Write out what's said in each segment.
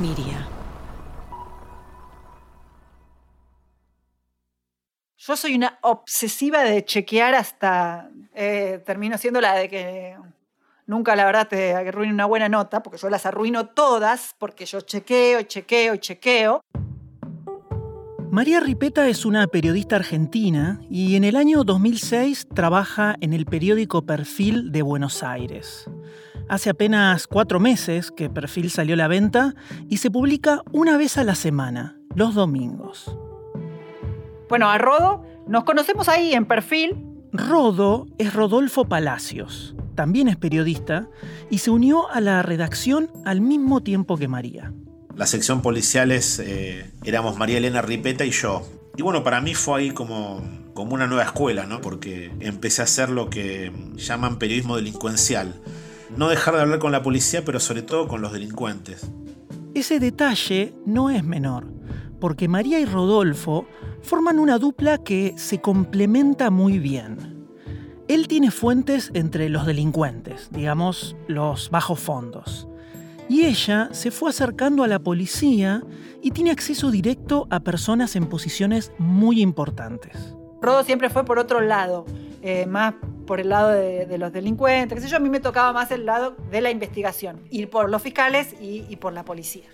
Miria. Yo soy una obsesiva de chequear hasta. eh, termino siendo la de que nunca, la verdad, te arruine una buena nota, porque yo las arruino todas, porque yo chequeo y chequeo y chequeo. María Ripeta es una periodista argentina y en el año 2006 trabaja en el periódico Perfil de Buenos Aires. Hace apenas cuatro meses que Perfil salió a la venta y se publica una vez a la semana, los domingos. Bueno, a Rodo nos conocemos ahí en perfil. Rodo es Rodolfo Palacios, también es periodista y se unió a la redacción al mismo tiempo que María. La sección policiales eh, éramos María Elena Ripeta y yo. Y bueno, para mí fue ahí como, como una nueva escuela, ¿no? Porque empecé a hacer lo que llaman periodismo delincuencial. No dejar de hablar con la policía, pero sobre todo con los delincuentes. Ese detalle no es menor, porque María y Rodolfo forman una dupla que se complementa muy bien. Él tiene fuentes entre los delincuentes, digamos, los bajos fondos. Y ella se fue acercando a la policía y tiene acceso directo a personas en posiciones muy importantes. Rodo siempre fue por otro lado, eh, más por el lado de, de los delincuentes, qué sé yo, a mí me tocaba más el lado de la investigación, ir por los fiscales y, y por la policía.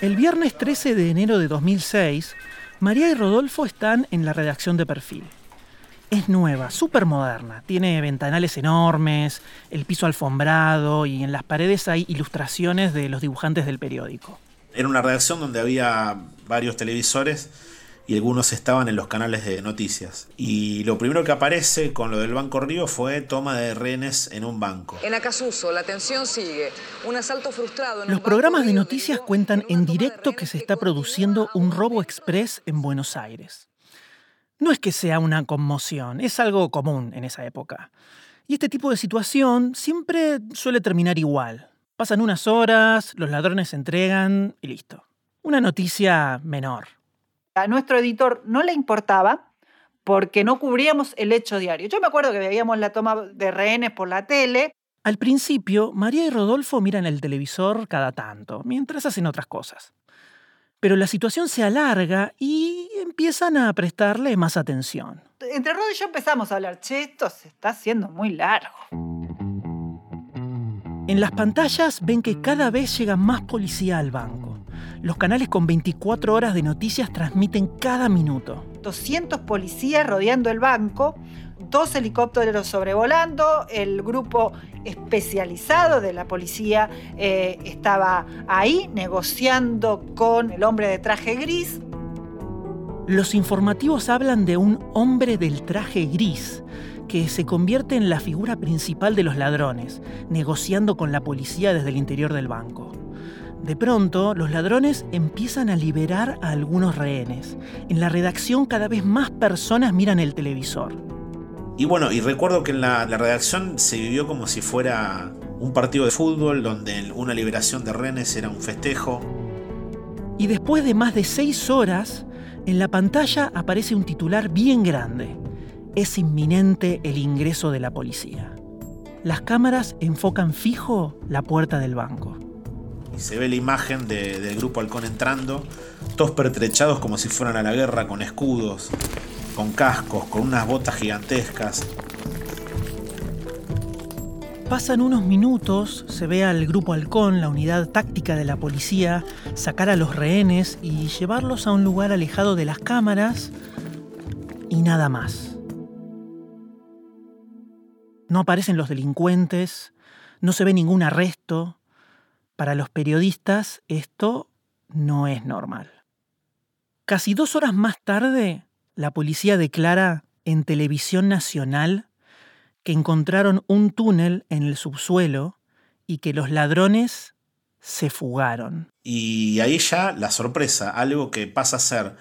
El viernes 13 de enero de 2006, María y Rodolfo están en la redacción de perfil. Es nueva, súper moderna. Tiene ventanales enormes, el piso alfombrado y en las paredes hay ilustraciones de los dibujantes del periódico. Era una redacción donde había varios televisores y algunos estaban en los canales de noticias. Y lo primero que aparece con lo del Banco Río fue toma de rehenes en un banco. En Acasuso, la tensión sigue. Un asalto frustrado. En Los programas de noticias cuentan en directo que se está produciendo un robo express en Buenos Aires. No es que sea una conmoción, es algo común en esa época. Y este tipo de situación siempre suele terminar igual. Pasan unas horas, los ladrones se entregan y listo. Una noticia menor. A nuestro editor no le importaba porque no cubríamos el hecho diario. Yo me acuerdo que veíamos la toma de rehenes por la tele. Al principio, María y Rodolfo miran el televisor cada tanto, mientras hacen otras cosas. Pero la situación se alarga y empiezan a prestarle más atención. Entre Rodo y yo empezamos a hablar, che, esto se está haciendo muy largo. En las pantallas ven que cada vez llega más policía al banco. Los canales con 24 horas de noticias transmiten cada minuto. 200 policías rodeando el banco, dos helicópteros sobrevolando, el grupo especializado de la policía eh, estaba ahí negociando con el hombre de traje gris. Los informativos hablan de un hombre del traje gris que se convierte en la figura principal de los ladrones, negociando con la policía desde el interior del banco. De pronto, los ladrones empiezan a liberar a algunos rehenes. En la redacción cada vez más personas miran el televisor. Y bueno, y recuerdo que en la, la redacción se vivió como si fuera un partido de fútbol donde una liberación de rehenes era un festejo. Y después de más de seis horas, en la pantalla aparece un titular bien grande. Es inminente el ingreso de la policía. Las cámaras enfocan fijo la puerta del banco. Y se ve la imagen de- del grupo halcón entrando, todos pertrechados como si fueran a la guerra, con escudos, con cascos, con unas botas gigantescas. Pasan unos minutos, se ve al grupo halcón, la unidad táctica de la policía, sacar a los rehenes y llevarlos a un lugar alejado de las cámaras y nada más. No aparecen los delincuentes, no se ve ningún arresto. Para los periodistas esto no es normal. Casi dos horas más tarde, la policía declara en televisión nacional que encontraron un túnel en el subsuelo y que los ladrones se fugaron. Y ahí ya la sorpresa, algo que pasa a ser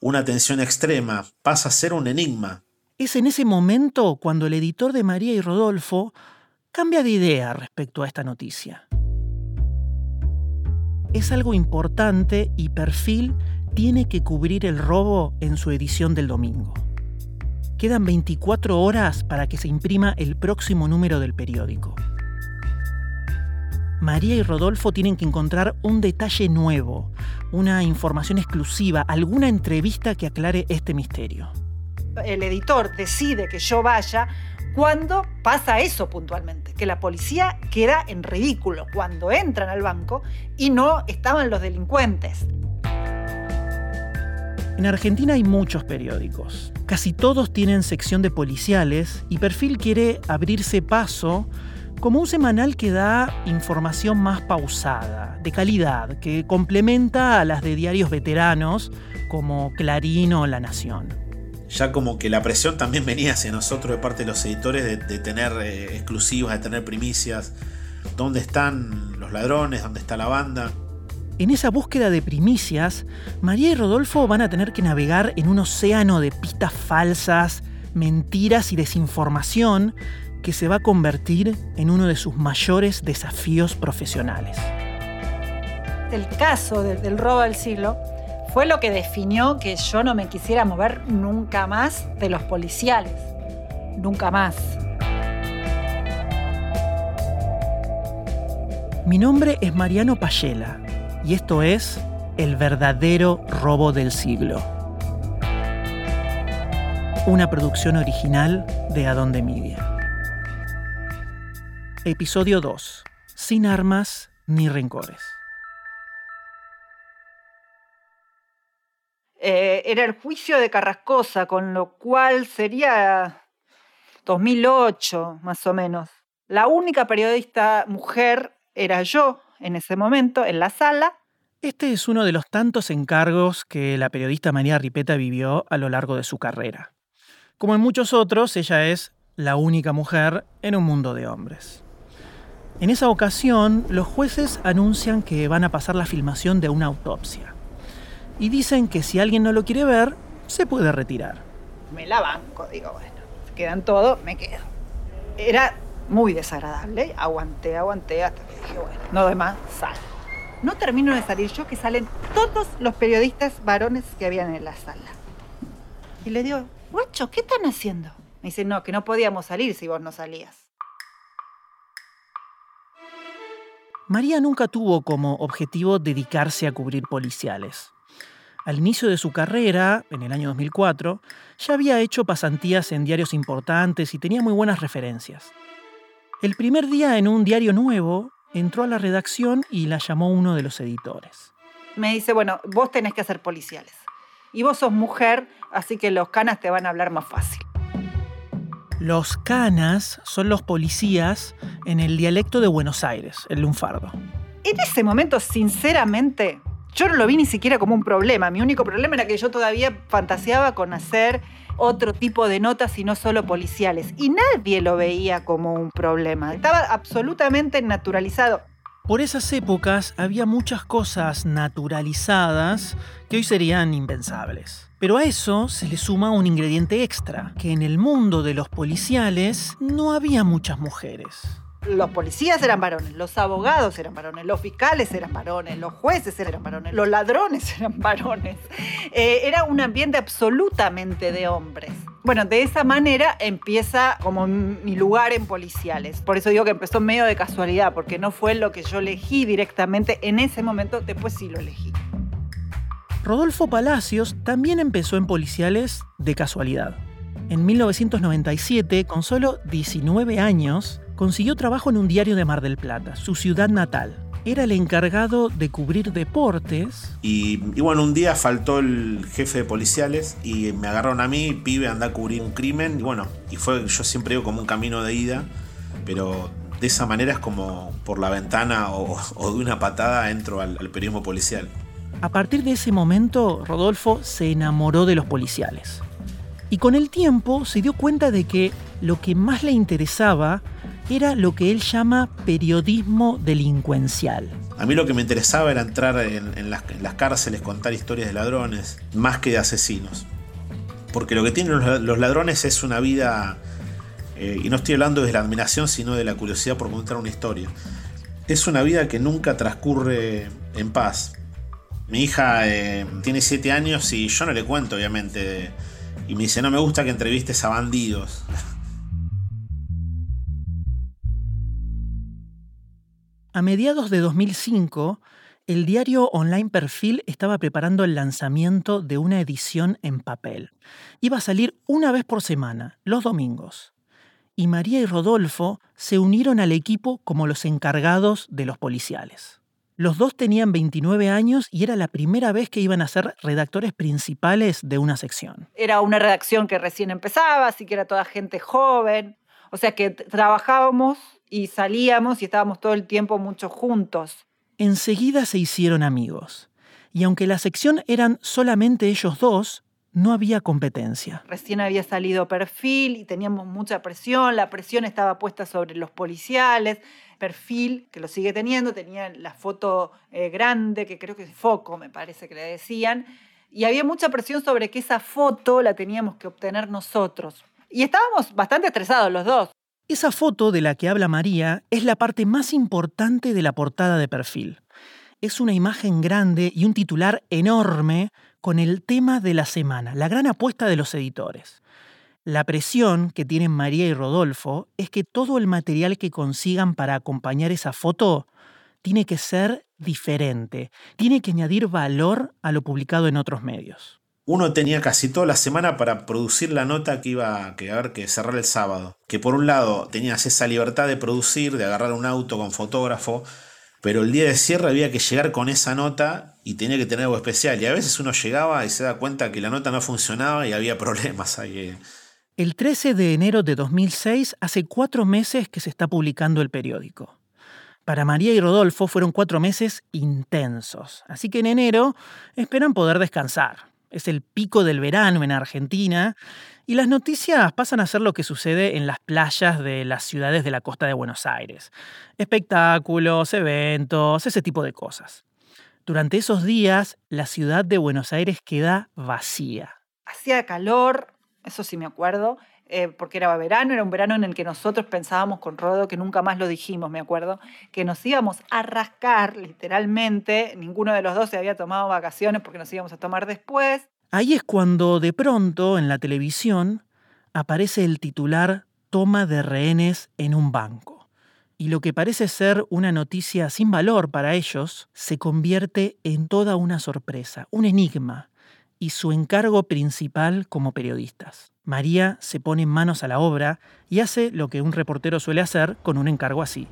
una tensión extrema, pasa a ser un enigma. Es en ese momento cuando el editor de María y Rodolfo cambia de idea respecto a esta noticia. Es algo importante y Perfil tiene que cubrir el robo en su edición del domingo. Quedan 24 horas para que se imprima el próximo número del periódico. María y Rodolfo tienen que encontrar un detalle nuevo, una información exclusiva, alguna entrevista que aclare este misterio. El editor decide que yo vaya cuando pasa eso puntualmente, que la policía queda en ridículo cuando entran al banco y no estaban los delincuentes. En Argentina hay muchos periódicos. Casi todos tienen sección de policiales y Perfil quiere abrirse paso como un semanal que da información más pausada, de calidad, que complementa a las de diarios veteranos como Clarín o La Nación ya como que la presión también venía hacia nosotros de parte de los editores de, tener eh, exclusivas, de tener primicias. ¿Dónde están los ladrones? ¿Dónde está la banda? En esa búsqueda de primicias, María y Rodolfo van a tener que navegar en un océano de pistas falsas, mentiras y desinformación que se va a convertir en uno de sus mayores desafíos profesionales. El caso del robo del siglo fue lo que definió que yo no me quisiera mover nunca más de los policiales. Nunca más. Mi nombre es Mariano Payela y esto es El verdadero robo del siglo. Una producción original de Adonde Media. Episodio 2. Sin armas ni rencores. Eh, era el juicio de Carrascosa, con lo cual sería 2008 más o menos. La única periodista mujer era yo en ese momento en la sala. Este es uno de los tantos encargos que la periodista María Ripeta vivió a lo largo de su carrera. Como en muchos otros, ella es la única mujer en un mundo de hombres. En esa ocasión, los jueces anuncian que van a pasar la filmación de una autopsia y dicen que si alguien no lo quiere ver, se puede retirar. Me la banco, digo, bueno, quedan todos, me quedo. Era muy desagradable, aguanté, aguanté hasta que dije, bueno, no demás, sal. No termino de salir yo, que salen todos los periodistas varones que habían en la sala. Y le digo, guacho, ¿qué están haciendo? Me dice, no, que no podíamos salir si vos no salías. María nunca tuvo como objetivo dedicarse a cubrir policiales. Al inicio de su carrera, en el año 2004, ya había hecho pasantías en diarios importantes y tenía muy buenas referencias. El primer día en un diario nuevo, entró a la redacción y la llamó uno de los editores. Me dice, bueno, vos tenés que hacer policiales. Y vos sos mujer, así que los canas te van a hablar más fácil. Los canas son los policías en el dialecto de Buenos Aires, el lunfardo. En ese momento, sinceramente, yo no lo vi ni siquiera como un problema. Mi único problema era que yo todavía fantaseaba con hacer otro tipo de notas y no solo policiales. Y nadie lo veía como un problema. Estaba absolutamente naturalizado. Por esas épocas había muchas cosas naturalizadas que hoy serían impensables. Pero a eso se le suma un ingrediente extra, que en el mundo de los policiales no había muchas mujeres los policías eran varones, los abogados eran varones, los fiscales eran varones, los jueces eran varones, los ladrones eran varones. Eh, era un ambiente absolutamente de hombres. Bueno, de esa manera empieza como mi lugar en policiales. Por eso digo que empezó medio de casualidad, porque no fue lo que yo elegí directamente en ese momento, después sí lo elegí. Rodolfo Palacios también empezó en policiales de casualidad. En 1997, con solo 19 años, consiguió trabajo en un diario de Mar del Plata, su ciudad natal. Era el encargado de cubrir deportes. Y, bueno, un día faltó el jefe de policiales y me agarraron a mí, pibe, anda a cubrir un crimen. Y bueno, y fue, yo siempre digo, como un camino de ida, pero de esa manera es como por la ventana o, de una patada entro al periodismo policial. A partir de ese momento, Rodolfo se enamoró de los policiales. Y con el tiempo se dio cuenta de que lo que más le interesaba era lo que él llama periodismo delincuencial. A mí lo que me interesaba era entrar en, las, cárceles, contar historias de ladrones, más que de asesinos. Porque lo que tienen los, ladrones es una vida, eh, y no estoy hablando de la admiración, sino de la curiosidad por contar una historia. Es una vida que nunca transcurre en paz. Mi hija eh, tiene 7 años y yo no le cuento, obviamente. Y me dice, no me gusta que entrevistes a bandidos. A mediados de 2005, el diario online Perfil estaba preparando el lanzamiento de una edición en papel. Iba a salir una vez por semana, los domingos. Y María y Rodolfo se unieron al equipo como los encargados de los policiales. Los dos tenían 29 años y era la primera vez que iban a ser redactores principales de una sección. Era una redacción que recién empezaba, así que era toda gente joven. O sea que trabajábamos y salíamos y estábamos todo el tiempo mucho juntos. Enseguida se hicieron amigos, y aunque la sección eran solamente ellos dos, no había competencia. Recién había salido perfil y teníamos mucha presión, la presión estaba puesta sobre los policiales, perfil, que lo sigue teniendo, tenía la foto eh, grande, que creo que es foco, me parece que le decían, y había mucha presión sobre que esa foto la teníamos que obtener nosotros. Y estábamos bastante estresados los dos. Esa foto de la que habla María es la parte más importante de la portada de perfil. Es una imagen grande y un titular enorme con el tema de la semana, la gran apuesta de los editores. La presión que tienen María y Rodolfo es que todo el material que consigan para acompañar esa foto tiene que ser diferente, tiene que añadir valor a lo publicado en otros medios uno tenía casi toda la semana para producir la nota que iba a haber que cerrar el sábado. Que por un lado tenías esa libertad de producir, de agarrar un auto con fotógrafo, pero el día de cierre había que llegar con esa nota y tenía que tener algo especial. Y a veces uno llegaba y se da cuenta que la nota no funcionaba y había problemas ahí. El 13 de enero de 2006 hace cuatro meses que se está publicando el periódico. Para María y Rodolfo fueron cuatro meses intensos, así que en enero esperan poder descansar es el pico del verano en Argentina, y las noticias pasan a ser lo que sucede en las playas de las ciudades de la costa de Buenos Aires. Espectáculos, eventos, ese tipo de cosas. Durante esos días, la ciudad de Buenos Aires queda vacía. Hacía calor, eso sí me acuerdo, eh, porque era verano, era un verano en el que nosotros pensábamos con Rodo, que nunca más lo dijimos, me acuerdo, que nos íbamos a rascar literalmente, ninguno de los dos se había tomado vacaciones porque nos íbamos a tomar después. Ahí es cuando de pronto en la televisión aparece el titular Toma de rehenes en un banco. Y lo que parece ser una noticia sin valor para ellos se convierte en toda una sorpresa, un enigma, y su encargo principal como periodistas. María se pone manos a la obra y hace lo que un reportero suele hacer con un encargo así,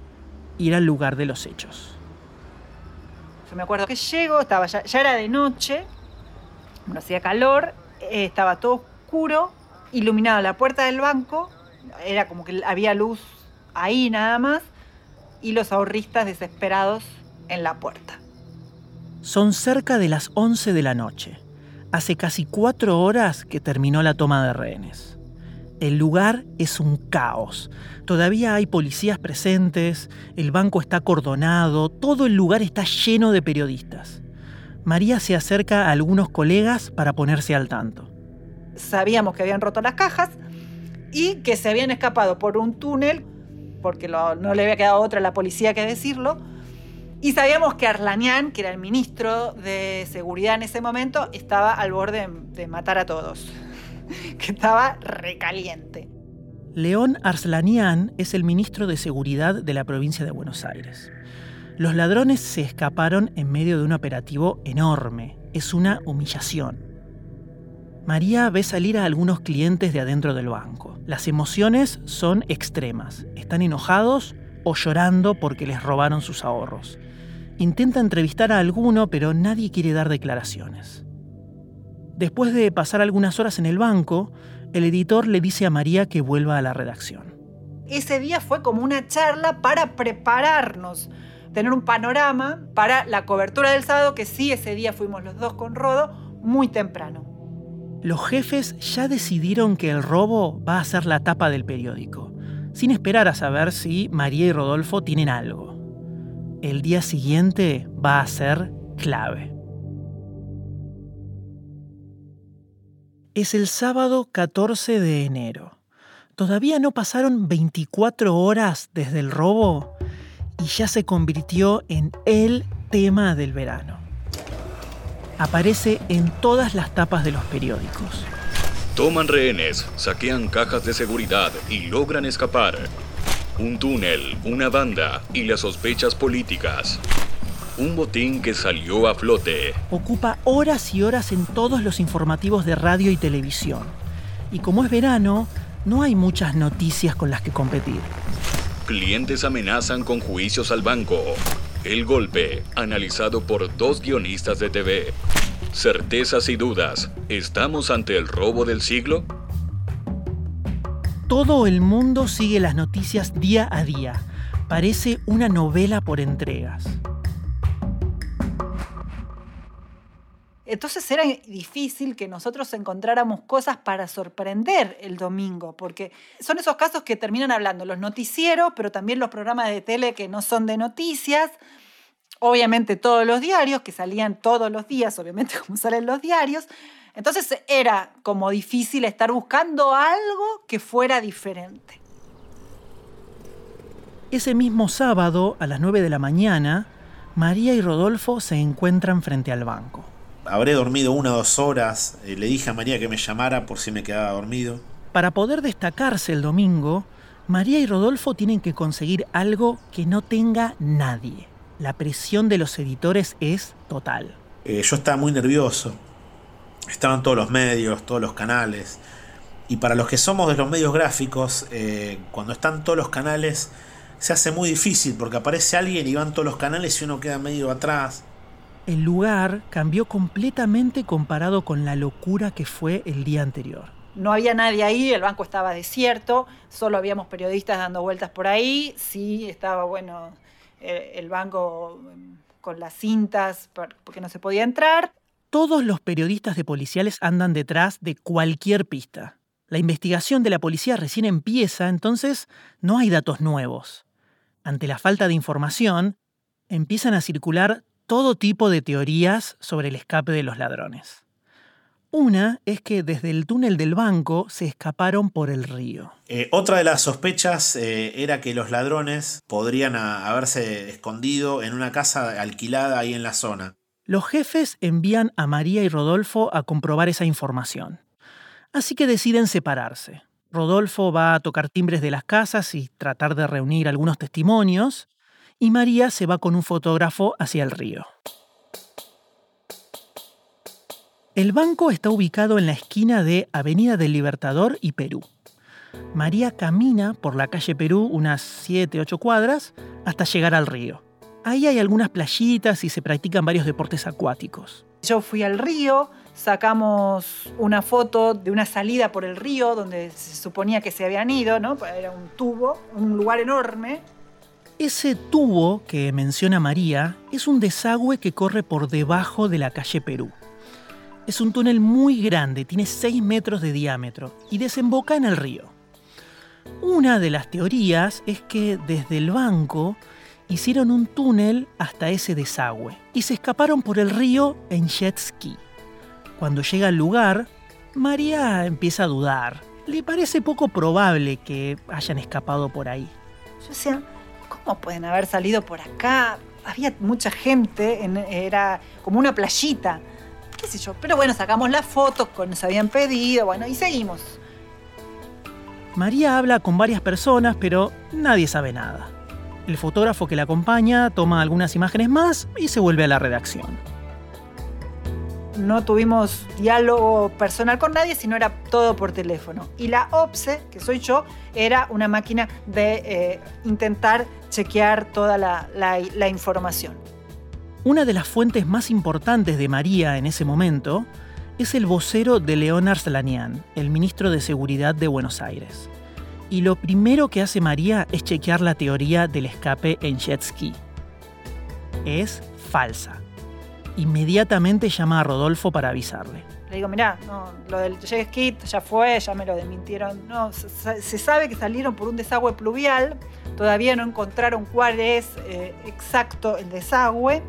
ir al lugar de los hechos. Yo me acuerdo que llego, estaba ya, era de noche, no hacía calor, eh, estaba todo oscuro, iluminada la puerta del banco, era como que había luz ahí nada más, y los ahorristas desesperados en la puerta. Son cerca de las 11 de la noche hace casi cuatro horas que terminó la toma de rehenes. El lugar es un caos. Todavía hay policías presentes, el banco está acordonado, todo el lugar está lleno de periodistas. María se acerca a algunos colegas para ponerse al tanto. Sabíamos que habían roto las cajas y que se habían escapado por un túnel, porque no le había quedado otra a la policía que decirlo, y sabíamos que Arlanian, que era el ministro de Seguridad en ese momento, estaba al borde de matar a todos, que estaba recaliente. León Arslanian es el ministro de Seguridad de la provincia de Buenos Aires. Los ladrones se escaparon en medio de un operativo enorme. Es una humillación. María ve salir a algunos clientes de adentro del banco. Las emociones son extremas. Están enojados o llorando porque les robaron sus ahorros. Intenta entrevistar a alguno, pero nadie quiere dar declaraciones. Después de pasar algunas horas en el banco, el editor le dice a María que vuelva a la redacción. Ese día fue como una charla para prepararnos, tener un panorama para la cobertura del sábado, que sí, ese día fuimos los dos con Rodo, muy temprano. Los jefes ya decidieron que el robo va a ser la tapa del periódico, sin esperar a saber si María y Rodolfo tienen algo el día siguiente va a ser clave. Es el sábado 14 de enero. Todavía no pasaron 24 horas desde el robo y ya se convirtió en el tema del verano. Aparece en todas las tapas de los periódicos. Toman rehenes, saquean cajas de seguridad y logran escapar. Un túnel, una banda y las sospechas políticas. Un botín que salió a flote. Ocupa horas y horas en todos los informativos de radio y televisión. Y como es verano, no hay muchas noticias con las que competir. Clientes amenazan con juicios al banco. El golpe, analizado por dos guionistas de TV. Certezas y dudas. ¿Estamos ante el robo del siglo? Todo el mundo sigue las noticias día a día. Parece una novela por entregas. Entonces era difícil que nosotros encontráramos cosas para sorprender el domingo, porque son esos casos que terminan hablando los noticieros, pero también los programas de tele que no son de noticias, obviamente todos los diarios, que salían todos los días, obviamente como salen los diarios. Entonces era como difícil estar buscando algo que fuera diferente. Ese mismo sábado, a las 9 de la mañana, María y Rodolfo se encuentran frente al banco habré dormido una o dos horas. Eh, le dije a María que me llamara por si me quedaba dormido. Para poder destacarse el domingo, María y Rodolfo tienen que conseguir algo que no tenga nadie. La presión de los editores es total. Eh, yo estaba muy nervioso. Estaban todos los medios, todos los canales. Y para los que somos de los medios gráficos, eh, cuando están todos los canales, se hace muy difícil porque aparece alguien y van todos los canales y uno queda medio atrás el lugar cambió completamente comparado con la locura que fue el día anterior. No había nadie ahí, el banco estaba desierto, solo habíamos periodistas dando vueltas por ahí, sí, estaba bueno eh, el banco mm, con las cintas porque no se podía entrar. Todos los periodistas de policiales andan detrás de cualquier pista. La investigación de la policía recién empieza, entonces no hay datos nuevos. Ante la falta de información, empiezan a circular todo tipo de teorías sobre el escape de los ladrones. Una es que desde el túnel del banco se escaparon por el río. Eh, otra de las sospechas eh, era que los ladrones podrían haberse escondido en una casa alquilada ahí en la zona. Los jefes envían a María y Rodolfo a comprobar esa información. Así que deciden separarse. Rodolfo va a tocar timbres de las casas y tratar de reunir algunos testimonios, y María se va con un fotógrafo hacia el río. El banco está ubicado en la esquina de Avenida del Libertador y Perú. María camina por la calle Perú unas 7-8 cuadras hasta llegar al río. Ahí hay algunas playitas y se practican varios deportes acuáticos. Yo fui al río, sacamos una foto de una salida por el río donde se suponía que se habían ido, ¿no? Era un tubo, un lugar enorme. Ese tubo que menciona María es un desagüe que corre por debajo de la calle Perú. Es un túnel muy grande, tiene 6 metros de diámetro y desemboca en el río. Una de las teorías es que desde el banco hicieron un túnel hasta ese desagüe y se escaparon por el río en jet ski. Cuando llega al lugar, María empieza a dudar. Le parece poco probable que hayan escapado por ahí. Yo sea, ¿cómo pueden haber salido por acá? Había mucha gente, era como una playita, qué sé yo. Pero bueno, sacamos las fotos que nos habían pedido, bueno, y seguimos. María habla con varias personas, pero nadie sabe nada. El fotógrafo que la acompaña toma algunas imágenes más y se vuelve a la redacción no tuvimos diálogo personal con nadie, sino era todo por teléfono. Y la OPSE, que soy yo, era una máquina de eh, intentar chequear toda la, la información. Una de las fuentes más importantes de María en ese momento es el vocero de Leonard Slanian, el ministro de Seguridad de Buenos Aires. Y lo primero que hace María es chequear la teoría del escape en jet ski. Es falsa inmediatamente llama a Rodolfo para avisarle. Le digo, mirá, lo del jet ski ya fue, ya me lo desmintieron. No, se, sabe que salieron por un desagüe pluvial, todavía no encontraron cuál es eh, exacto el desagüe,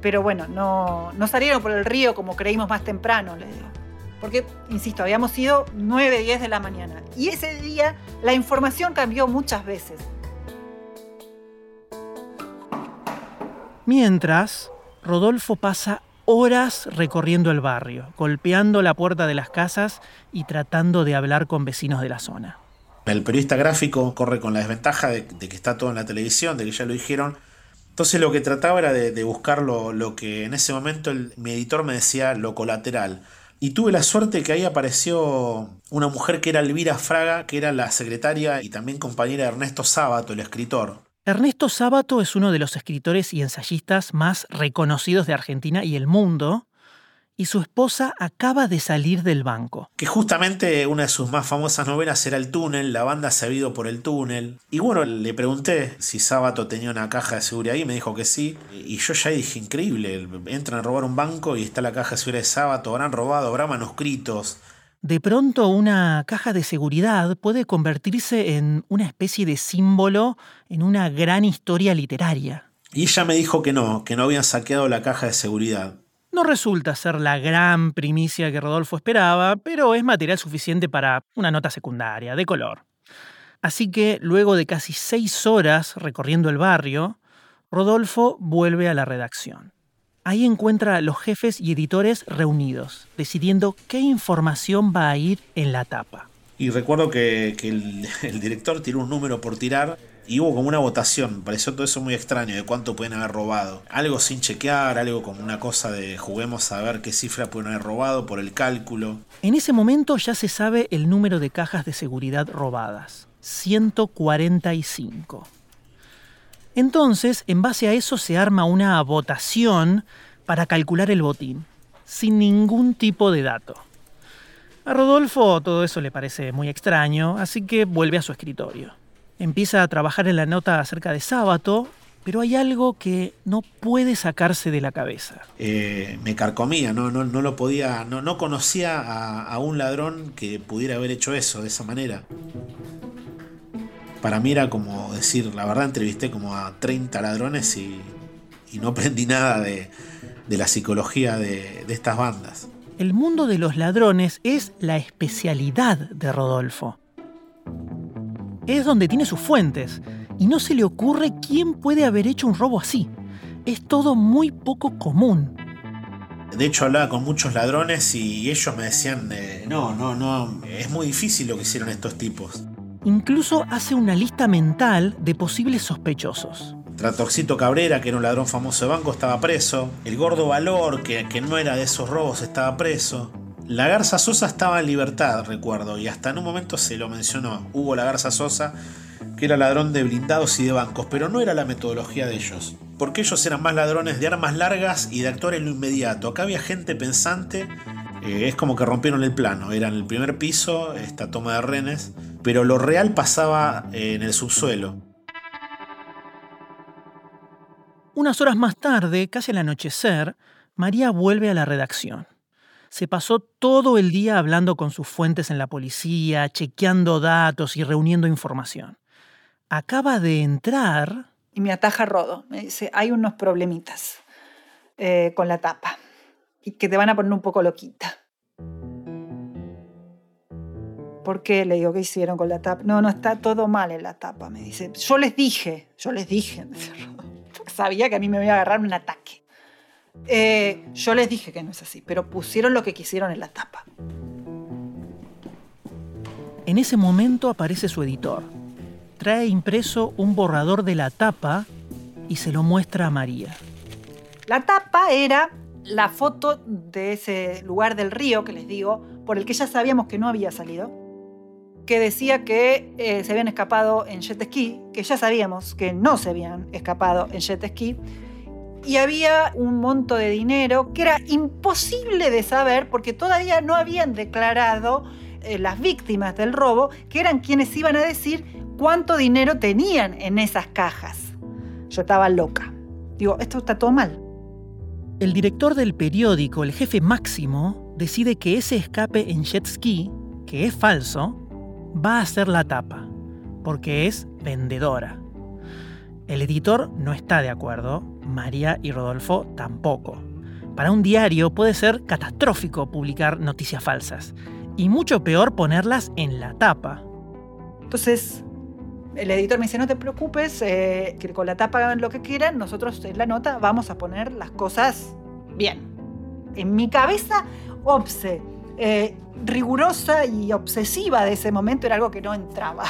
pero bueno, no, no salieron por el río como creímos más temprano, le digo. Porque, insisto, habíamos ido 9, 10 de la mañana. Y ese día la información cambió muchas veces. Mientras, Rodolfo pasa horas recorriendo el barrio, golpeando la puerta de las casas y tratando de hablar con vecinos de la zona. El periodista gráfico corre con la desventaja de, que está todo en la televisión, de que ya lo dijeron. Entonces lo que trataba era de, buscar lo, que en ese momento mi editor me decía lo colateral. Y tuve la suerte que ahí apareció una mujer que era Elvira Fraga, que era la secretaria y también compañera de Ernesto Sábato, el escritor. Ernesto Sábato es uno de los escritores y ensayistas más reconocidos de Argentina y el mundo, y su esposa acaba de salir del banco. Que justamente una de sus más famosas novelas era El túnel, la banda se ha ido por el túnel. Y bueno, le pregunté si Sábato tenía una caja de seguridad y me dijo que sí. Y yo ya dije, increíble, entran a robar un banco y está la caja de seguridad de Sábato, habrán robado, habrá manuscritos. De pronto una caja de seguridad puede convertirse en una especie de símbolo en una gran historia literaria. Y ella me dijo que no, que no habían saqueado la caja de seguridad. No resulta ser la gran primicia que Rodolfo esperaba, pero es material suficiente para una nota secundaria, de color. Así que, luego de casi seis horas recorriendo el barrio, Rodolfo vuelve a la redacción. Ahí encuentra a los jefes y editores reunidos, decidiendo qué información va a ir en la tapa. Y recuerdo que, el, director tiró un número por tirar y hubo como una votación, pareció todo eso muy extraño, de cuánto pueden haber robado. Algo sin chequear, algo como una cosa de juguemos a ver qué cifra pueden haber robado por el cálculo. En ese momento ya se sabe el número de cajas de seguridad robadas, 145. Entonces, en base a eso se arma una votación para calcular el botín, sin ningún tipo de dato. A Rodolfo todo eso le parece muy extraño, así que vuelve a su escritorio. Empieza a trabajar en la nota acerca de Sábato, pero hay algo que no puede sacarse de la cabeza. Eh, me carcomía, no, no, no lo podía, no, no conocía a, un ladrón que pudiera haber hecho eso de esa manera. Para mí era como decir, la verdad entrevisté como a 30 ladrones y, no aprendí nada de, la psicología de, de estas bandas. El mundo de los ladrones es la especialidad de Rodolfo es donde tiene sus fuentes, y no se le ocurre quién puede haber hecho un robo así. Es todo muy poco común. De hecho hablaba con muchos ladrones y ellos me decían, eh, no, no, no, es muy difícil lo que hicieron estos tipos. Incluso hace una lista mental de posibles sospechosos. Tratorcito Cabrera, que era un ladrón famoso de banco, estaba preso. El gordo Valor, que, que no era de esos robos, estaba preso. La Garza Sosa estaba en libertad, recuerdo, y hasta en un momento se lo mencionó. Hugo La Garza Sosa, que era ladrón de blindados y de bancos, pero no era la metodología de ellos. Porque ellos eran más ladrones de armas largas y de actuar en lo inmediato. Acá había gente pensante, eh, es como que rompieron el plano. Era en el primer piso, esta toma de renes, pero lo real pasaba eh, en el subsuelo. Unas horas más tarde, casi al anochecer, María vuelve a la redacción se pasó todo el día hablando con sus fuentes en la policía, chequeando datos y reuniendo información. Acaba de entrar... Y me ataja Rodo. Me dice, hay unos problemitas eh, con la tapa y que te van a poner un poco loquita. ¿Por qué? Le digo, ¿qué hicieron con la tapa? No, no, está todo mal en la tapa, me dice. Yo les dije, yo les dije, sabía que a mí me iba a agarrar un ataque. Eh, yo les dije que no es así, pero pusieron lo que quisieron en la tapa. En ese momento aparece su editor. Trae impreso un borrador de la tapa y se lo muestra a María. La tapa era la foto de ese lugar del río que les digo, por el que ya sabíamos que no había salido, que decía que eh, se habían escapado en jet ski, que ya sabíamos que no se habían escapado en jet ski, y había un monto de dinero que era imposible de saber porque todavía no habían declarado eh, las víctimas del robo, que eran quienes iban a decir cuánto dinero tenían en esas cajas. Yo estaba loca. Digo, esto está todo mal. El director del periódico, el jefe máximo, decide que ese escape en jet ski, que es falso, va a ser la tapa, porque es vendedora. El editor no está de acuerdo, María y Rodolfo tampoco. Para un diario puede ser catastrófico publicar noticias falsas y mucho peor ponerlas en la tapa. Entonces, el editor me dice, no te preocupes, eh, que con la tapa hagan lo que quieran, nosotros en la nota vamos a poner las cosas bien. En mi cabeza, OPSE, eh, rigurosa y obsesiva de ese momento era algo que no entraba.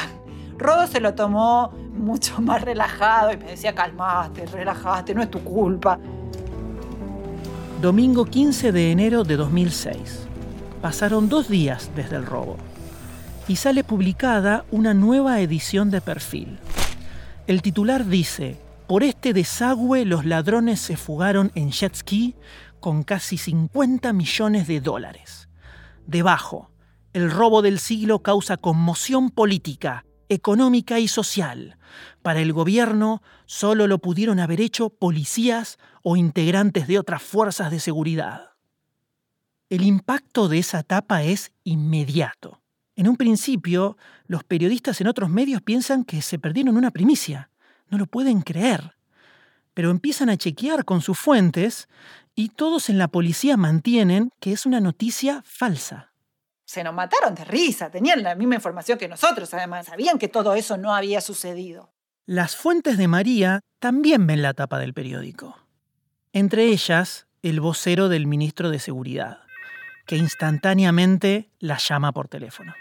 Rodo se lo tomó mucho más relajado y me decía, calmaste, relajaste, no es tu culpa. Domingo 15 de enero de 2006. Pasaron dos días desde el robo y sale publicada una nueva edición de perfil. El titular dice, por este desagüe los ladrones se fugaron en jet ski con casi 50 millones de dólares. Debajo, el robo del siglo causa conmoción política, económica y social. Para el gobierno solo lo pudieron haber hecho policías o integrantes de otras fuerzas de seguridad. El impacto de esa etapa es inmediato. En un principio, los periodistas en otros medios piensan que se perdieron una primicia. No lo pueden creer. Pero empiezan a chequear con sus fuentes y todos en la policía mantienen que es una noticia falsa. Se nos mataron de risa, tenían la misma información que nosotros, además, sabían que todo eso no había sucedido. Las fuentes de María también ven la tapa del periódico. Entre ellas, el vocero del ministro de Seguridad, que instantáneamente la llama por teléfono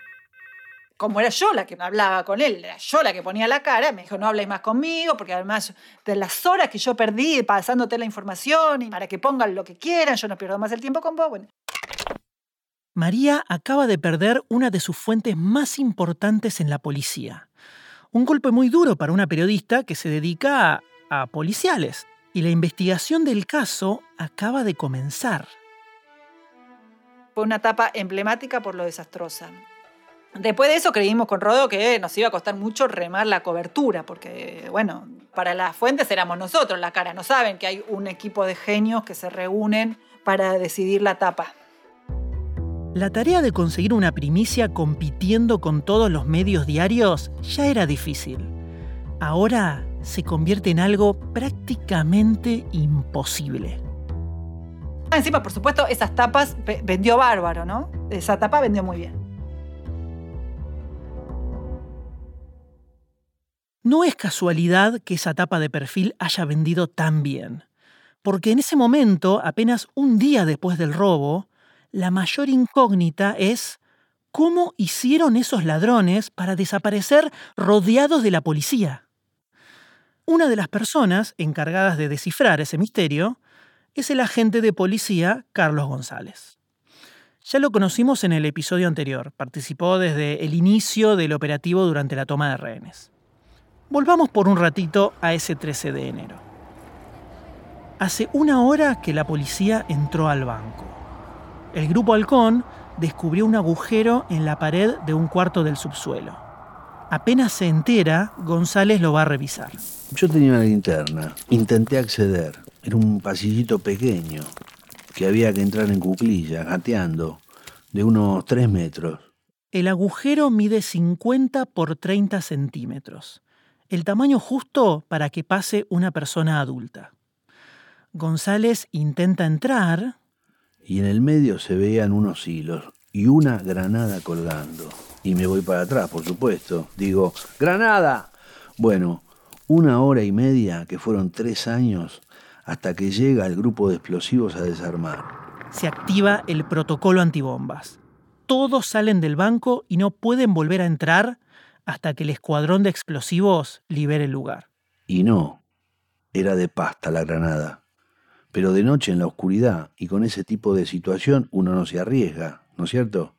como era yo la que hablaba con él, era yo la que ponía la cara, me dijo, no hables más conmigo, porque además de las horas que yo perdí pasándote la información y para que pongan lo que quieran, yo no pierdo más el tiempo con vos. María acaba de perder una de sus fuentes más importantes en la policía. Un golpe muy duro para una periodista que se dedica a, policiales. Y la investigación del caso acaba de comenzar. Fue una etapa emblemática por lo desastrosa. Después de eso creímos con Rodo que nos iba a costar mucho remar la cobertura, porque, bueno, para las fuentes éramos nosotros la cara. No saben que hay un equipo de genios que se reúnen para decidir la tapa. La tarea de conseguir una primicia compitiendo con todos los medios diarios ya era difícil. Ahora se convierte en algo prácticamente imposible. Encima, por supuesto, esas tapas vendió bárbaro, ¿no? Esa tapa vendió muy bien. No es casualidad que esa tapa de perfil haya vendido tan bien, porque en ese momento, apenas un día después del robo, la mayor incógnita es cómo hicieron esos ladrones para desaparecer rodeados de la policía. Una de las personas encargadas de descifrar ese misterio es el agente de policía Carlos González. Ya lo conocimos en el episodio anterior, participó desde el inicio del operativo durante la toma de rehenes. Volvamos por un ratito a ese 13 de enero. Hace una hora que la policía entró al banco. El grupo Halcón descubrió un agujero en la pared de un cuarto del subsuelo. Apenas se entera, González lo va a revisar. Yo tenía una linterna. Intenté acceder. Era un pasillito pequeño que había que entrar en cuclilla, gateando, de unos 3 metros. El agujero mide 50 por 30 centímetros el tamaño justo para que pase una persona adulta. González intenta entrar. Y en el medio se veían unos hilos y una granada colgando. Y me voy para atrás, por supuesto. Digo, ¡Granada! Bueno, una hora y media, que fueron tres años, hasta que llega el grupo de explosivos a desarmar. Se activa el protocolo antibombas. Todos salen del banco y no pueden volver a entrar hasta que el escuadrón de explosivos libere el lugar. Y no, era de pasta la granada. Pero de noche en la oscuridad y con ese tipo de situación uno no se arriesga, ¿no es cierto?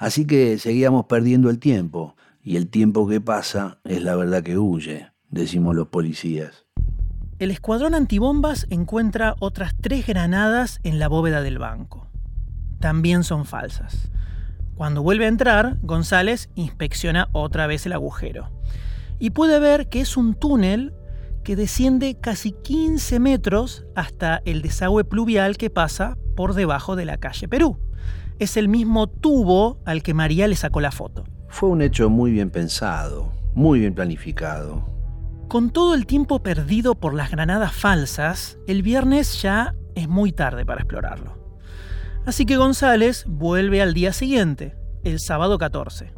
Así que seguíamos perdiendo el tiempo, y el tiempo que pasa es la verdad que huye, decimos los policías. El escuadrón antibombas encuentra otras tres granadas en la bóveda del banco. También son falsas. Cuando vuelve a entrar, González inspecciona otra vez el agujero y puede ver que es un túnel que desciende casi 15 metros hasta el desagüe pluvial que pasa por debajo de la calle Perú. Es el mismo tubo al que María le sacó la foto. Fue un hecho muy bien pensado, muy bien planificado. Con todo el tiempo perdido por las granadas falsas, el viernes ya es muy tarde para explorarlo. Así que González vuelve al día siguiente, el sábado 14,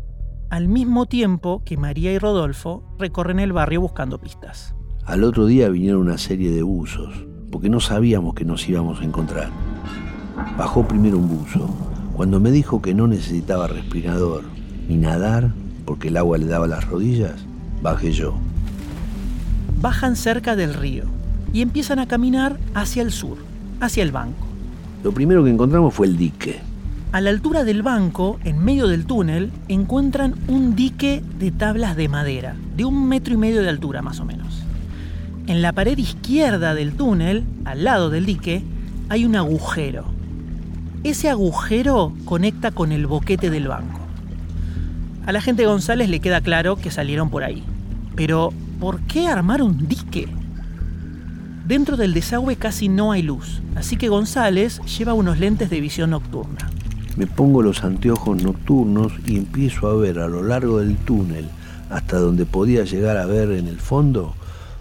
al mismo tiempo que María y Rodolfo recorren el barrio buscando pistas. Al otro día vinieron una serie de buzos, porque no sabíamos que nos íbamos a encontrar. Bajó primero un buzo. Cuando me dijo que no necesitaba respirador ni nadar porque el agua le daba las rodillas, bajé yo. Bajan cerca del río y empiezan a caminar hacia el sur, hacia el banco. Lo primero que encontramos fue el dique. A la altura del banco, en medio del túnel, encuentran un dique de tablas de madera, de un metro y medio de altura más o menos. En la pared izquierda del túnel, al lado del dique, hay un agujero. Ese agujero conecta con el boquete del banco. A la gente González le queda claro que salieron por ahí. Pero, ¿por qué armar un dique? Dentro del desagüe casi no hay luz, así que González lleva unos lentes de visión nocturna. Me pongo los anteojos nocturnos y empiezo a ver a lo largo del túnel, hasta donde podía llegar a ver en el fondo,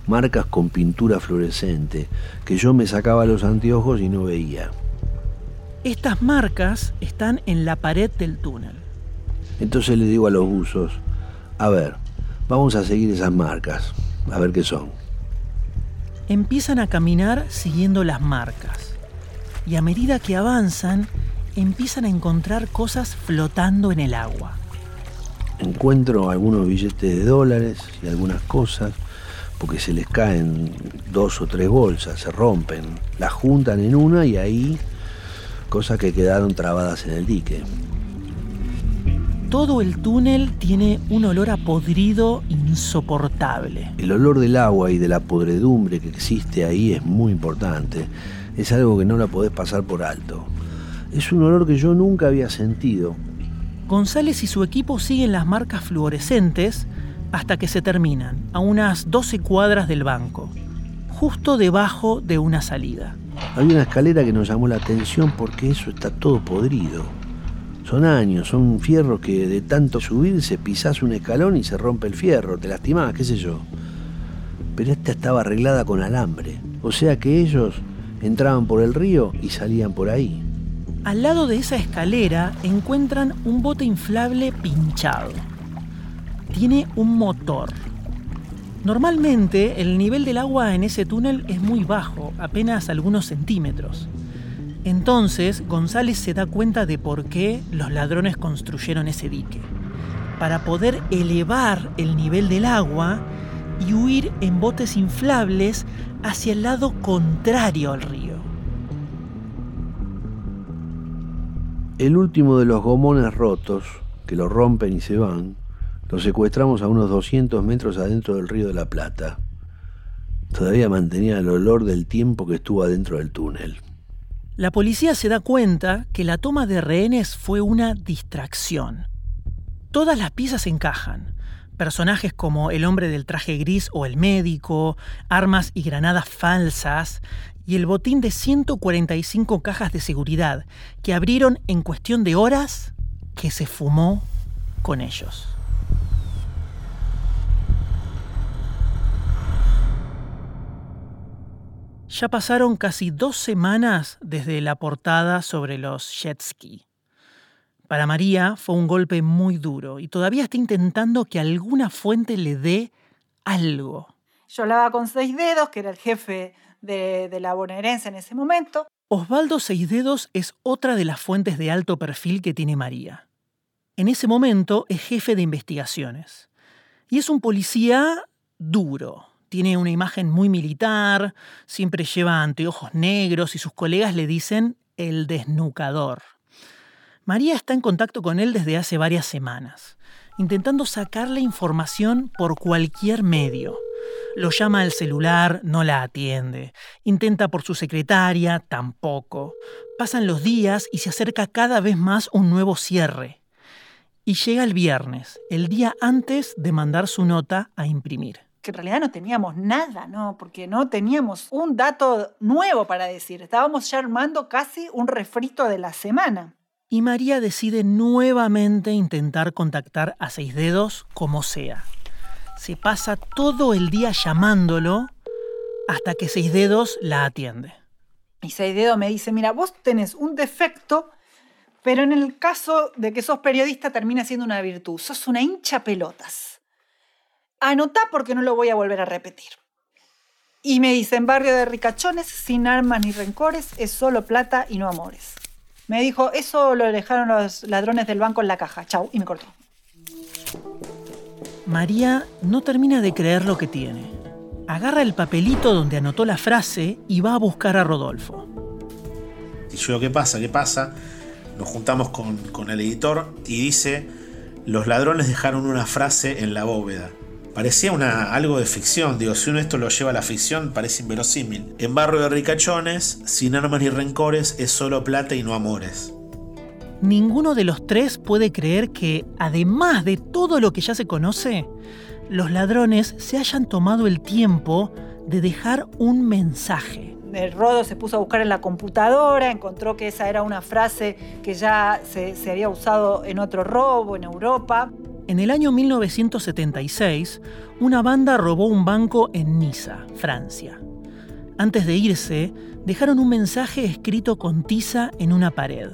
marcas con pintura fluorescente, que yo me sacaba los anteojos y no veía. Estas marcas están en la pared del túnel. Entonces le digo a los buzos, a ver, vamos a seguir esas marcas, a ver qué son empiezan a caminar siguiendo las marcas. Y a medida que avanzan, empiezan a encontrar cosas flotando en el agua. Encuentro algunos billetes de dólares y algunas cosas, porque se les caen dos o tres bolsas, se rompen, las juntan en una y ahí cosas que quedaron trabadas en el dique. Todo el túnel tiene un olor a podrido insoportable. El olor del agua y de la podredumbre que existe ahí es muy importante. Es algo que no la podés pasar por alto. Es un olor que yo nunca había sentido. González y su equipo siguen las marcas fluorescentes hasta que se terminan, a unas 12 cuadras del banco, justo debajo de una salida. Hay una escalera que nos llamó la atención porque eso está todo podrido. Son años, son fierros que de tanto subirse pisás un escalón y se rompe el fierro, te lastimás, qué sé yo. Pero esta estaba arreglada con alambre, o sea que ellos entraban por el río y salían por ahí. Al lado de esa escalera encuentran un bote inflable pinchado. Tiene un motor. Normalmente el nivel del agua en ese túnel es muy bajo, apenas algunos centímetros. Entonces González se da cuenta de por qué los ladrones construyeron ese dique. Para poder elevar el nivel del agua y huir en botes inflables hacia el lado contrario al río. El último de los gomones rotos, que lo rompen y se van, lo secuestramos a unos 200 metros adentro del río de la Plata. Todavía mantenía el olor del tiempo que estuvo adentro del túnel. La policía se da cuenta que la toma de rehenes fue una distracción. Todas las piezas encajan. Personajes como el hombre del traje gris o el médico, armas y granadas falsas, y el botín de 145 cajas de seguridad que abrieron en cuestión de horas que se fumó con ellos. Ya pasaron casi dos semanas desde la portada sobre los jet ski. Para María fue un golpe muy duro y todavía está intentando que alguna fuente le dé algo. Yo hablaba con Seis Dedos, que era el jefe de, de la bonaerense en ese momento. Osvaldo Seis Dedos es otra de las fuentes de alto perfil que tiene María. En ese momento es jefe de investigaciones. Y es un policía duro, tiene una imagen muy militar, siempre lleva anteojos negros y sus colegas le dicen el desnucador. María está en contacto con él desde hace varias semanas, intentando sacarle información por cualquier medio. Lo llama al celular, no la atiende. Intenta por su secretaria, tampoco. Pasan los días y se acerca cada vez más un nuevo cierre. Y llega el viernes, el día antes de mandar su nota a imprimir que en realidad no teníamos nada, ¿no? Porque no teníamos un dato nuevo para decir. Estábamos ya armando casi un refrito de la semana. Y María decide nuevamente intentar contactar a Seis Dedos como sea. Se pasa todo el día llamándolo hasta que Seis Dedos la atiende. Y Seis Dedos me dice, mira, vos tenés un defecto, pero en el caso de que sos periodista termina siendo una virtud. Sos una hincha pelotas. Anotá porque no lo voy a volver a repetir. Y me dicen, barrio de ricachones, sin armas ni rencores, es solo plata y no amores. Me dijo, eso lo dejaron los ladrones del banco en la caja. Chau, y me cortó. María no termina de creer lo que tiene. Agarra el papelito donde anotó la frase y va a buscar a Rodolfo. Y yo, ¿qué pasa? ¿Qué pasa? Nos juntamos con, con el editor y dice, los ladrones dejaron una frase en la bóveda. Parecía una, algo de ficción, digo, si uno esto lo lleva a la ficción parece inverosímil. En barrio de ricachones, sin armas ni rencores, es solo plata y no amores. Ninguno de los tres puede creer que, además de todo lo que ya se conoce, los ladrones se hayan tomado el tiempo de dejar un mensaje. El Rodo se puso a buscar en la computadora, encontró que esa era una frase que ya se, se había usado en otro robo en Europa. En el año 1976, una banda robó un banco en Niza, Francia. Antes de irse, dejaron un mensaje escrito con tiza en una pared.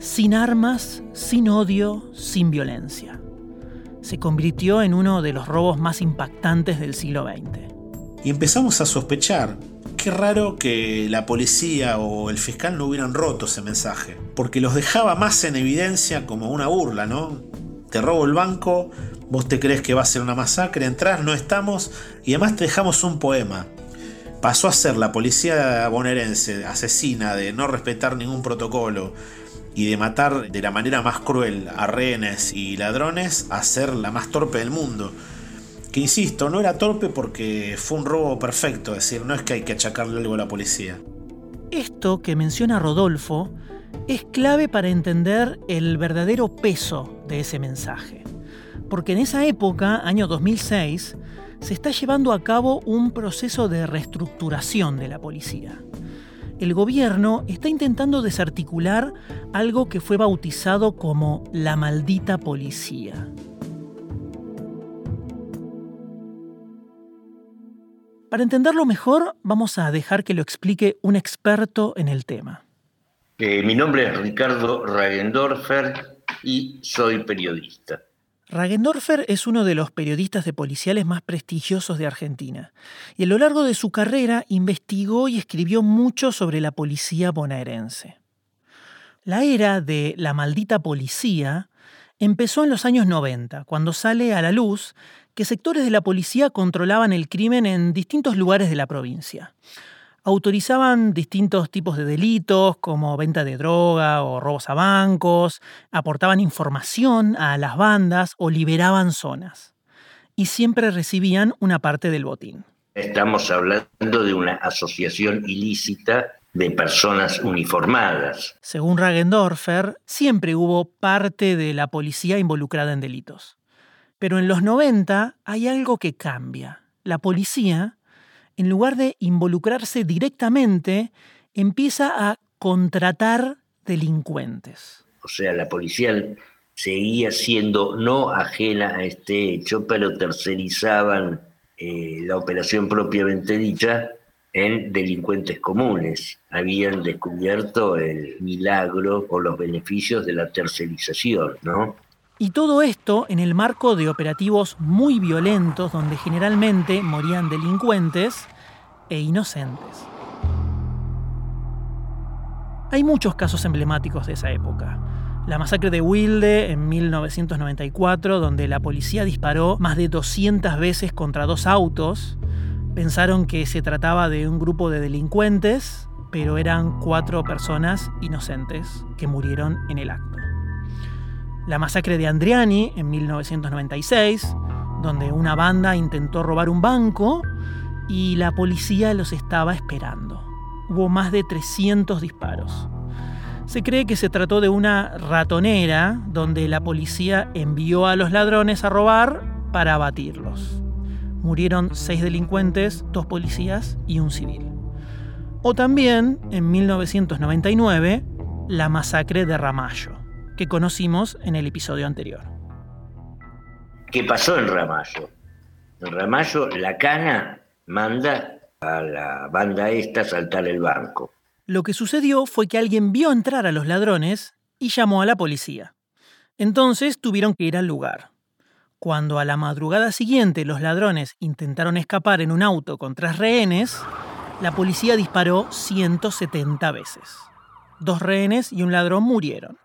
Sin armas, sin odio, sin violencia. Se convirtió en uno de los robos más impactantes del siglo XX. Y empezamos a sospechar. Qué raro que la policía o el fiscal no hubieran roto ese mensaje, porque los dejaba más en evidencia como una burla, ¿no? Te robo el banco, vos te crees que va a ser una masacre, entras, no estamos, y además te dejamos un poema. Pasó a ser la policía bonaerense asesina de no respetar ningún protocolo, y de matar de la manera más cruel a rehenes y ladrones a ser la más torpe del mundo. Que insisto, no era torpe porque fue un robo perfecto, es decir, no es que hay que achacarle algo a la policía. Esto que menciona Rodolfo es clave para entender el verdadero peso de ese mensaje. Porque en esa época, año 2006, se está llevando a cabo un proceso de reestructuración de la policía el gobierno está intentando desarticular algo que fue bautizado como la maldita policía. Para entenderlo mejor, vamos a dejar que lo explique un experto en el tema. Eh, mi nombre es Ricardo Ragendorfer y soy periodista. Ragendorfer es uno de los periodistas de policiales más prestigiosos de Argentina, y a lo largo de su carrera investigó y escribió mucho sobre la policía bonaerense. La era de la maldita policía empezó en los años 90, cuando sale a la luz que sectores de la policía controlaban el crimen en distintos lugares de la provincia autorizaban distintos tipos de delitos como venta de droga o robos a bancos, aportaban información a las bandas o liberaban zonas. Y siempre recibían una parte del botín. Estamos hablando de una asociación ilícita de personas uniformadas. Según Ragendorfer, siempre hubo parte de la policía involucrada en delitos. Pero en los 90 hay algo que cambia. La policía en lugar de involucrarse directamente, empieza a contratar delincuentes. O sea, la policía seguía siendo no ajena a este hecho, pero tercerizaban eh, la operación propiamente dicha en delincuentes comunes. Habían descubierto el milagro o los beneficios de la tercerización, ¿no? Y todo esto en el marco de operativos muy violentos donde generalmente morían delincuentes e inocentes. Hay muchos casos emblemáticos de esa época. La masacre de Wilde en 1994, donde la policía disparó más de 200 veces contra dos autos. Pensaron que se trataba de un grupo de delincuentes, pero eran cuatro personas inocentes que murieron en el acto la masacre de Andriani en 1996, donde una banda intentó robar un banco y la policía los estaba esperando. Hubo más de 300 disparos. Se cree que se trató de una ratonera donde la policía envió a los ladrones a robar para abatirlos. Murieron seis delincuentes, dos policías y un civil. O también, en 1999, la masacre de Ramallo que conocimos en el episodio anterior. ¿Qué pasó en Ramallo? En Ramallo, la cana manda a la banda esta a saltar el banco. Lo que sucedió fue que alguien vio entrar a los ladrones y llamó a la policía. Entonces tuvieron que ir al lugar. Cuando a la madrugada siguiente los ladrones intentaron escapar en un auto con tres rehenes, la policía disparó 170 veces. dos rehenes y un ladrón murieron.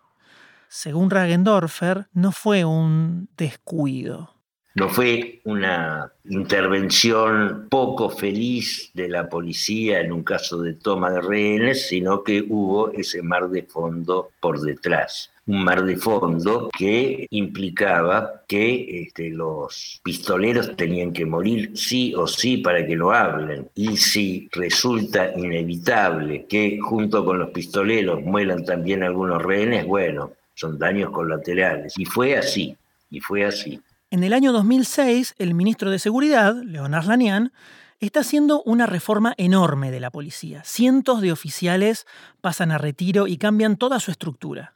Según Ragendorfer, no fue un descuido. No fue una intervención poco feliz de la policía en un caso de toma de rehenes, sino que hubo ese mar de fondo por detrás un mar de fondo que implicaba que este, los pistoleros tenían que morir sí o sí para que no hablen. Y si resulta inevitable que junto con los pistoleros mueran también algunos rehenes, bueno, son daños colaterales. Y fue así, y fue así. En el año 2006, el ministro de Seguridad, Leonard Lanian, está haciendo una reforma enorme de la policía. Cientos de oficiales pasan a retiro y cambian toda su estructura.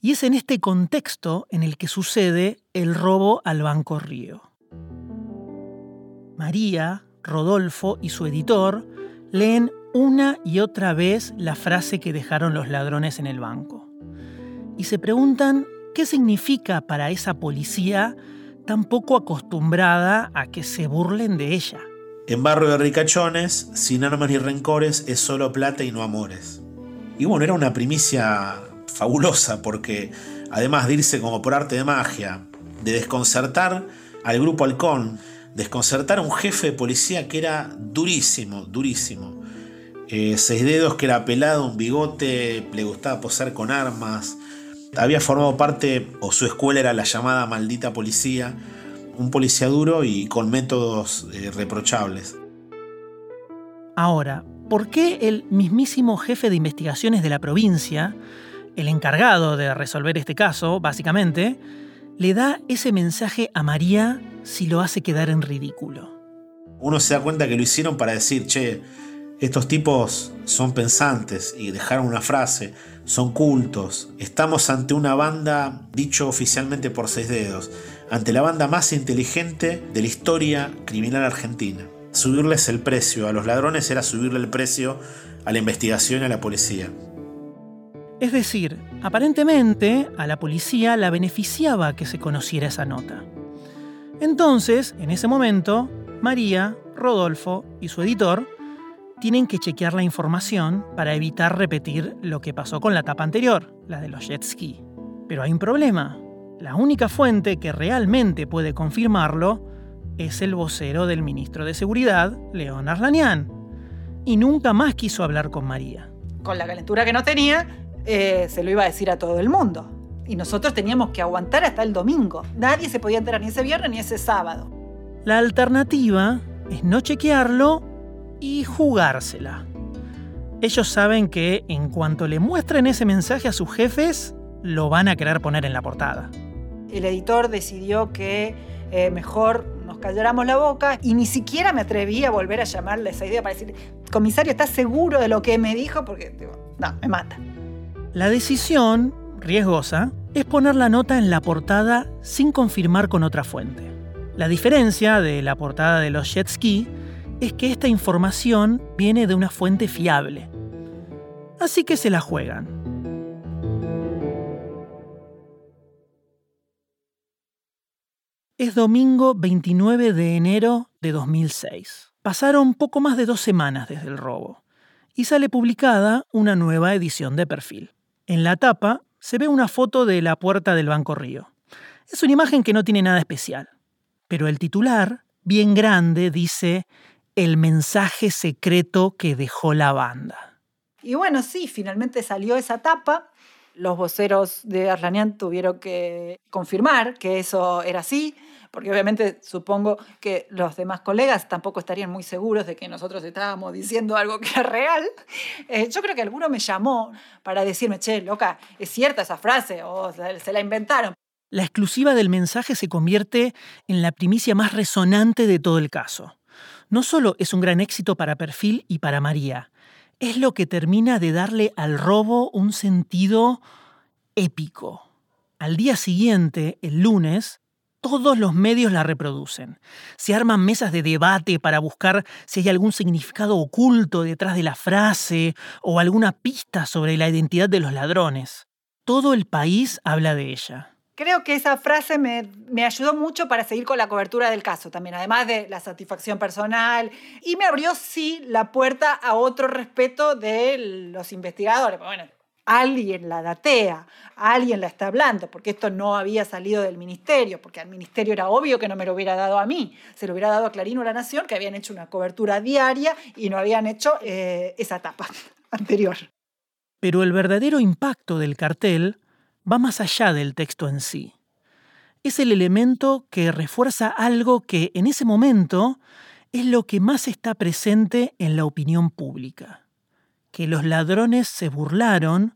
Y es en este contexto en el que sucede el robo al Banco Río. María, Rodolfo y su editor leen una y otra vez la frase que dejaron los ladrones en el banco. Y se preguntan qué significa para esa policía tan poco acostumbrada a que se burlen de ella. En barrio de ricachones, sin armas ni rencores, es solo plata y no amores. Y bueno, era una primicia fabulosa porque además de irse como por arte de magia, de desconcertar al grupo Halcón, desconcertar a un jefe de policía que era durísimo, durísimo. Eh, seis dedos que era pelado, un bigote, le gustaba posar con armas. Había formado parte, o su escuela era la llamada maldita policía, un policía duro y con métodos eh, reprochables. Ahora, ¿por qué el mismísimo jefe de investigaciones de la provincia el encargado de resolver este caso, básicamente, le da ese mensaje a María si lo hace quedar en ridículo. Uno se da cuenta que lo hicieron para decir, che, estos tipos son pensantes y dejaron una frase, son cultos. Estamos ante una banda, dicho oficialmente por seis dedos, ante la banda más inteligente de la historia criminal argentina. Subirles el precio a los ladrones era subirle el precio a la investigación y a la policía. Es decir, aparentemente a la policía la beneficiaba que se conociera esa nota. Entonces, en ese momento, María, Rodolfo y su editor tienen que chequear la información para evitar repetir lo que pasó con la tapa anterior, la de los jet ski. Pero hay un problema. La única fuente que realmente puede confirmarlo es el vocero del ministro de Seguridad, León Arlanian. Y nunca más quiso hablar con María. Con la calentura que no tenía, eh, se lo iba a decir a todo el mundo. Y nosotros teníamos que aguantar hasta el domingo. Nadie se podía enterar ni ese viernes ni ese sábado. La alternativa es no chequearlo y jugársela. Ellos saben que en cuanto le muestren ese mensaje a sus jefes, lo van a querer poner en la portada. El editor decidió que eh, mejor nos calláramos la boca y ni siquiera me atreví a volver a llamarle esa idea para decir, comisario, ¿estás seguro de lo que me dijo? Porque, no, me mata. La decisión, riesgosa, es poner la nota en la portada sin confirmar con otra fuente. La diferencia de la portada de los jet ski es que esta información viene de una fuente fiable. Así que se la juegan. Es domingo 29 de enero de 2006. Pasaron poco más de dos semanas desde el robo y sale publicada una nueva edición de perfil. En la tapa se ve una foto de la puerta del Banco Río. Es una imagen que no tiene nada especial, pero el titular, bien grande, dice el mensaje secreto que dejó la banda. Y bueno, sí, finalmente salió esa tapa. Los voceros de Arlanian tuvieron que confirmar que eso era así porque obviamente supongo que los demás colegas tampoco estarían muy seguros de que nosotros estábamos diciendo algo que es real. Eh, yo creo que alguno me llamó para decirme, che, loca, es cierta esa frase o se la inventaron. La exclusiva del mensaje se convierte en la primicia más resonante de todo el caso. No solo es un gran éxito para Perfil y para María, es lo que termina de darle al robo un sentido épico. Al día siguiente, el lunes, todos los medios la reproducen. Se arman mesas de debate para buscar si hay algún significado oculto detrás de la frase o alguna pista sobre la identidad de los ladrones. Todo el país habla de ella. Creo que esa frase me, ayudó mucho para seguir con la cobertura del caso también, además de la satisfacción personal. Y me abrió, sí, la puerta a otro respeto de los investigadores. Bueno, alguien la datea, alguien la está hablando, porque esto no había salido del ministerio, porque al ministerio era obvio que no me lo hubiera dado a mí, se lo hubiera dado a Clarino o La Nación, que habían hecho una cobertura diaria y no habían hecho eh, esa etapa anterior. Pero el verdadero impacto del cartel va más allá del texto en sí. Es el elemento que refuerza algo que en ese momento es lo que más está presente en la opinión pública que los ladrones se burlaron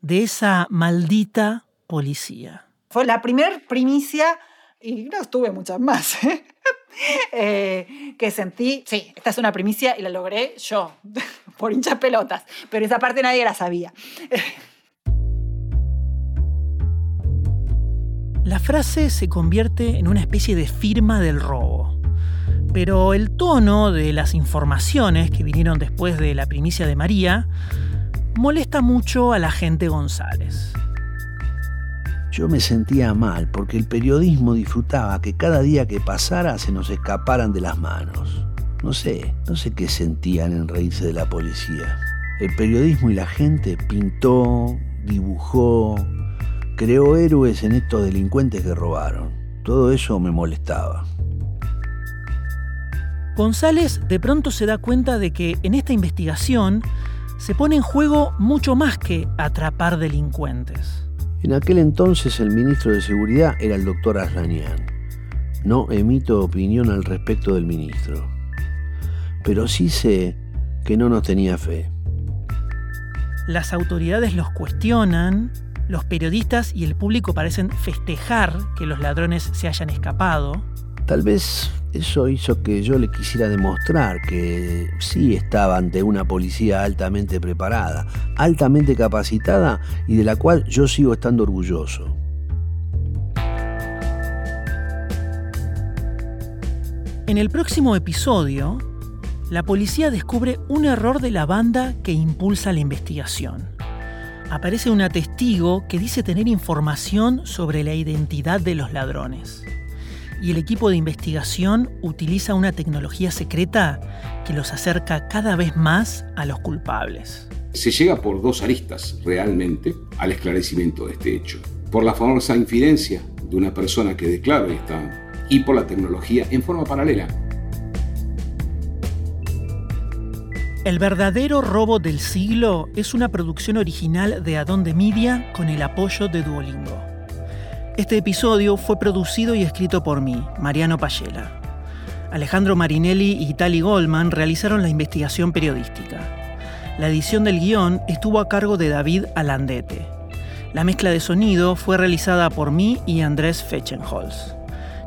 de esa maldita policía. Fue la primera primicia, y no estuve muchas más, ¿eh? Eh, que sentí, sí, esta es una primicia y la logré yo, por hinchas pelotas, pero esa parte nadie la sabía. La frase se convierte en una especie de firma del robo. Pero el tono de las informaciones que vinieron después de la primicia de María molesta mucho a la gente González. Yo me sentía mal porque el periodismo disfrutaba que cada día que pasara se nos escaparan de las manos. No sé, no sé qué sentían en reírse de la policía. El periodismo y la gente pintó, dibujó, creó héroes en estos delincuentes que robaron. Todo eso me molestaba. González de pronto se da cuenta de que en esta investigación se pone en juego mucho más que atrapar delincuentes. En aquel entonces el ministro de Seguridad era el doctor Aslanian. No emito opinión al respecto del ministro. Pero sí sé que no nos tenía fe. Las autoridades los cuestionan, los periodistas y el público parecen festejar que los ladrones se hayan escapado. Tal vez eso hizo que yo le quisiera demostrar que sí estaba ante una policía altamente preparada, altamente capacitada y de la cual yo sigo estando orgulloso. En el próximo episodio, la policía descubre un error de la banda que impulsa la investigación. Aparece una testigo que dice tener información sobre la identidad de los ladrones y el equipo de investigación utiliza una tecnología secreta que los acerca cada vez más a los culpables. Se llega por dos aristas realmente al esclarecimiento de este hecho. Por la famosa infidencia de una persona que declara esta y por la tecnología en forma paralela. El verdadero robo del siglo es una producción original de Adonde Media con el apoyo de Duolingo. Este episodio fue producido y escrito por mí, Mariano Payela. Alejandro Marinelli y Tali Goldman realizaron la investigación periodística. La edición del guion estuvo a cargo de David Alandete. La mezcla de sonido fue realizada por mí y Andrés Fechenholz.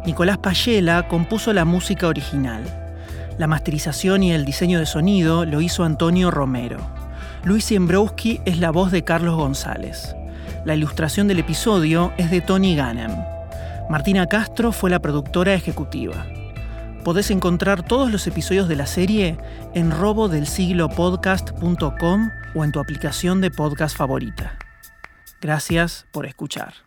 Nicolás Payela compuso la música original. La masterización y el diseño de sonido lo hizo Antonio Romero. Luis Siembrowski es la voz de Carlos González. La ilustración del episodio es de Tony Gannem. Martina Castro fue la productora ejecutiva. Podés encontrar todos los episodios de la serie en robodelsiglopodcast.com o en tu aplicación de podcast favorita. Gracias por escuchar.